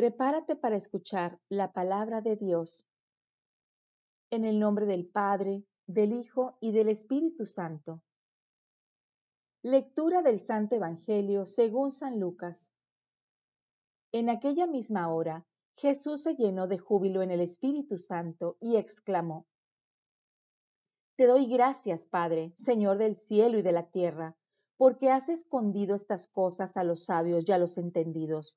Prepárate para escuchar la palabra de Dios. En el nombre del Padre, del Hijo y del Espíritu Santo. Lectura del Santo Evangelio según San Lucas. En aquella misma hora, Jesús se llenó de júbilo en el Espíritu Santo y exclamó, Te doy gracias, Padre, Señor del cielo y de la tierra, porque has escondido estas cosas a los sabios y a los entendidos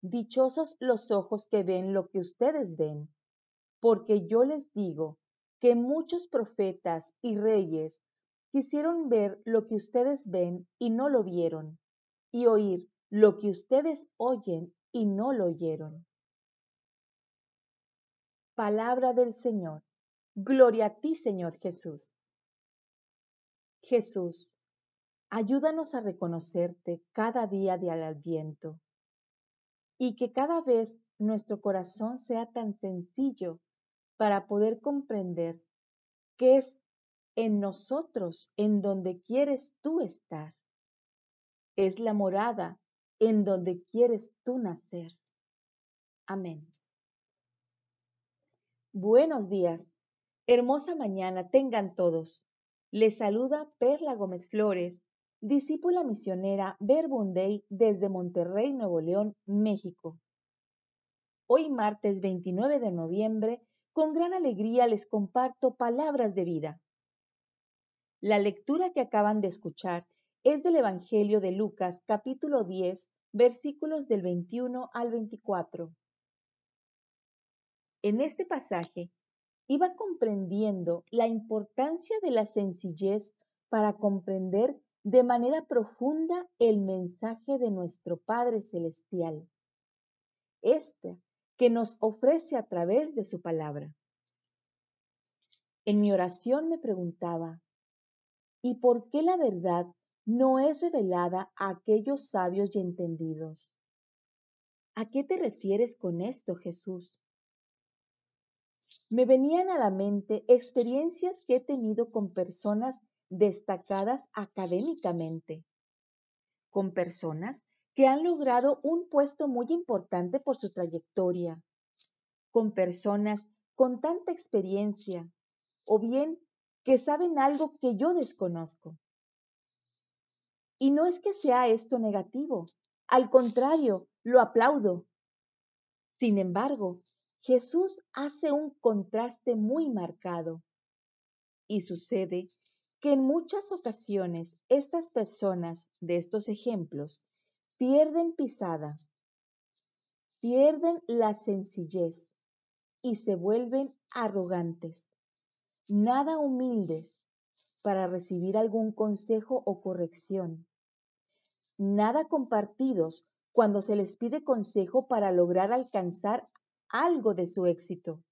Dichosos los ojos que ven lo que ustedes ven, porque yo les digo que muchos profetas y reyes quisieron ver lo que ustedes ven y no lo vieron, y oír lo que ustedes oyen y no lo oyeron. Palabra del Señor. Gloria a ti, Señor Jesús. Jesús, ayúdanos a reconocerte cada día de al adviento y que cada vez nuestro corazón sea tan sencillo para poder comprender que es en nosotros en donde quieres tú estar. Es la morada en donde quieres tú nacer. Amén. Buenos días. Hermosa mañana tengan todos. Les saluda Perla Gómez Flores discípula misionera Verbunday desde Monterrey, Nuevo León, México. Hoy martes 29 de noviembre, con gran alegría les comparto palabras de vida. La lectura que acaban de escuchar es del Evangelio de Lucas capítulo 10 versículos del 21 al 24. En este pasaje iba comprendiendo la importancia de la sencillez para comprender de manera profunda el mensaje de nuestro Padre Celestial, este que nos ofrece a través de su palabra. En mi oración me preguntaba, ¿y por qué la verdad no es revelada a aquellos sabios y entendidos? ¿A qué te refieres con esto, Jesús? Me venían a la mente experiencias que he tenido con personas destacadas académicamente, con personas que han logrado un puesto muy importante por su trayectoria, con personas con tanta experiencia, o bien que saben algo que yo desconozco. Y no es que sea esto negativo, al contrario, lo aplaudo. Sin embargo, Jesús hace un contraste muy marcado y sucede que en muchas ocasiones estas personas de estos ejemplos pierden pisada, pierden la sencillez y se vuelven arrogantes, nada humildes para recibir algún consejo o corrección, nada compartidos cuando se les pide consejo para lograr alcanzar algo de su éxito.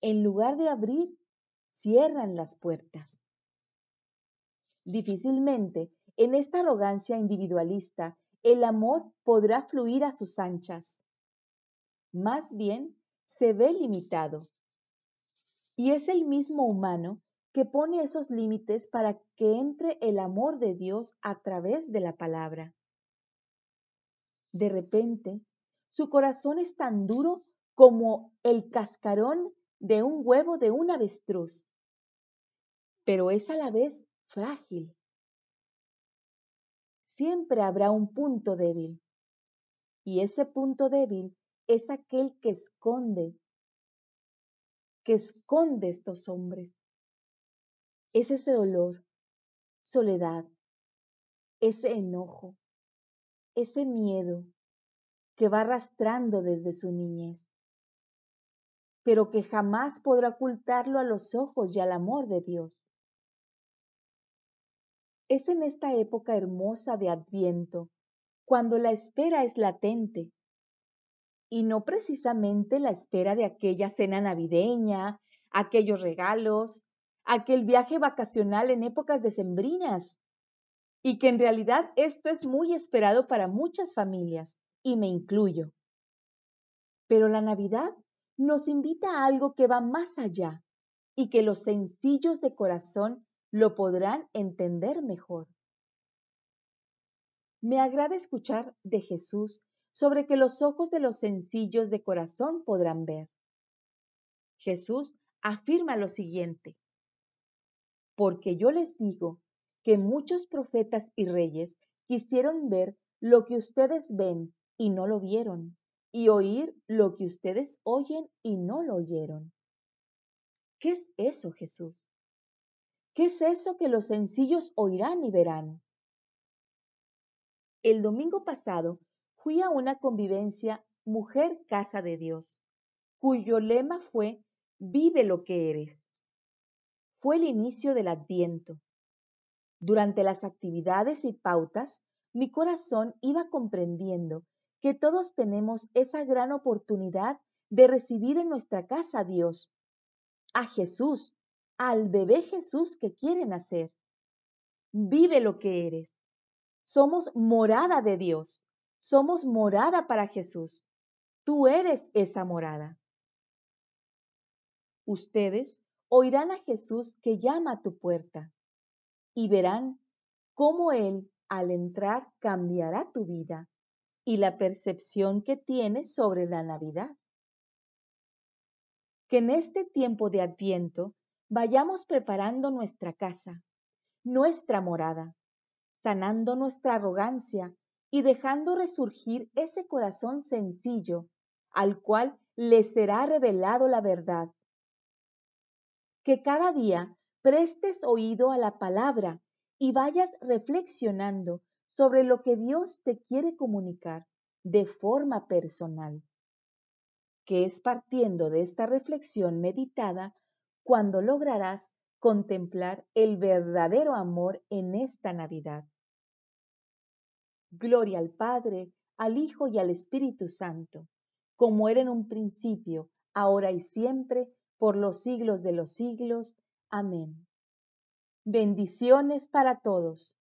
En lugar de abrir cierran las puertas. Difícilmente, en esta arrogancia individualista, el amor podrá fluir a sus anchas. Más bien, se ve limitado. Y es el mismo humano que pone esos límites para que entre el amor de Dios a través de la palabra. De repente, su corazón es tan duro como el cascarón de un huevo de un avestruz, pero es a la vez frágil. Siempre habrá un punto débil, y ese punto débil es aquel que esconde, que esconde estos hombres. Es ese dolor, soledad, ese enojo, ese miedo que va arrastrando desde su niñez pero que jamás podrá ocultarlo a los ojos y al amor de Dios. Es en esta época hermosa de Adviento, cuando la espera es latente, y no precisamente la espera de aquella cena navideña, aquellos regalos, aquel viaje vacacional en épocas decembrinas. Y que en realidad esto es muy esperado para muchas familias, y me incluyo. Pero la Navidad nos invita a algo que va más allá y que los sencillos de corazón lo podrán entender mejor. Me agrada escuchar de Jesús sobre que los ojos de los sencillos de corazón podrán ver. Jesús afirma lo siguiente, porque yo les digo que muchos profetas y reyes quisieron ver lo que ustedes ven y no lo vieron, y oír lo que ustedes oyen y no lo oyeron. ¿Qué es eso, Jesús? ¿Qué es eso que los sencillos oirán y verán? El domingo pasado fui a una convivencia Mujer Casa de Dios, cuyo lema fue Vive lo que eres. Fue el inicio del Adviento. Durante las actividades y pautas, mi corazón iba comprendiendo que todos tenemos esa gran oportunidad de recibir en nuestra casa a Dios, a Jesús, al bebé Jesús que quiere nacer. Vive lo que eres. Somos morada de Dios. Somos morada para Jesús. Tú eres esa morada. Ustedes oirán a Jesús que llama a tu puerta y verán cómo Él al entrar cambiará tu vida y la percepción que tienes sobre la Navidad. Que en este tiempo de Adviento vayamos preparando nuestra casa, nuestra morada, sanando nuestra arrogancia y dejando resurgir ese corazón sencillo al cual le será revelado la verdad. Que cada día prestes oído a la palabra y vayas reflexionando sobre lo que Dios te quiere comunicar de forma personal, que es partiendo de esta reflexión meditada cuando lograrás contemplar el verdadero amor en esta Navidad. Gloria al Padre, al Hijo y al Espíritu Santo, como era en un principio, ahora y siempre, por los siglos de los siglos. Amén. Bendiciones para todos.